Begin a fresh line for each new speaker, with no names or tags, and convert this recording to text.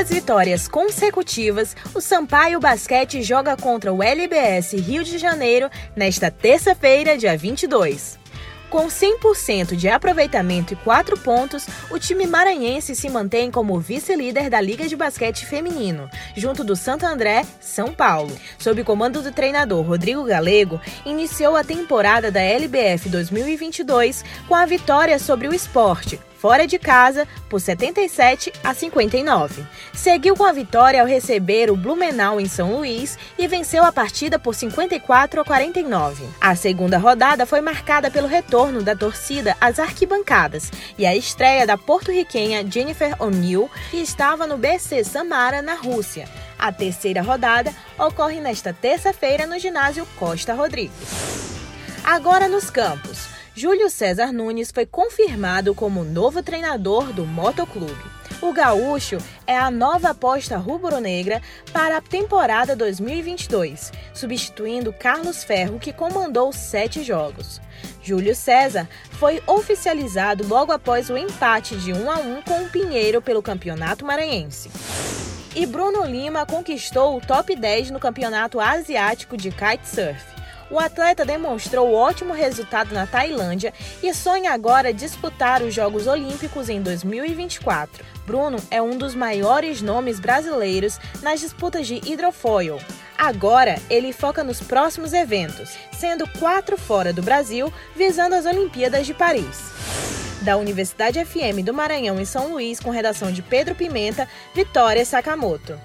duas vitórias consecutivas, o Sampaio Basquete joga contra o LBS Rio de Janeiro nesta terça-feira, dia 22. Com 100% de aproveitamento e 4 pontos, o time maranhense se mantém como vice-líder da Liga de Basquete Feminino, junto do Santo André, São Paulo. Sob comando do treinador Rodrigo Galego, iniciou a temporada da LBF 2022 com a vitória sobre o esporte, fora de casa, por 77 a 59. Seguiu com a vitória ao receber o Blumenau em São Luís e venceu a partida por 54 a 49. A segunda rodada foi marcada pelo retorno da torcida às arquibancadas e a estreia da porto-riquenha Jennifer O'Neill, que estava no BC Samara, na Rússia. A terceira rodada ocorre nesta terça-feira no ginásio Costa Rodrigues. Agora nos campos. Júlio César Nunes foi confirmado como novo treinador do Motoclube. O gaúcho é a nova aposta rubro-negra para a temporada 2022, substituindo Carlos Ferro, que comandou sete jogos. Júlio César foi oficializado logo após o empate de 1 a 1 com o Pinheiro pelo Campeonato Maranhense. E Bruno Lima conquistou o top 10 no Campeonato Asiático de Kitesurf. O atleta demonstrou ótimo resultado na Tailândia e sonha agora disputar os Jogos Olímpicos em 2024. Bruno é um dos maiores nomes brasileiros nas disputas de hidrofoil. Agora, ele foca nos próximos eventos, sendo quatro fora do Brasil, visando as Olimpíadas de Paris. Da Universidade FM do Maranhão em São Luís, com redação de Pedro Pimenta, Vitória Sakamoto.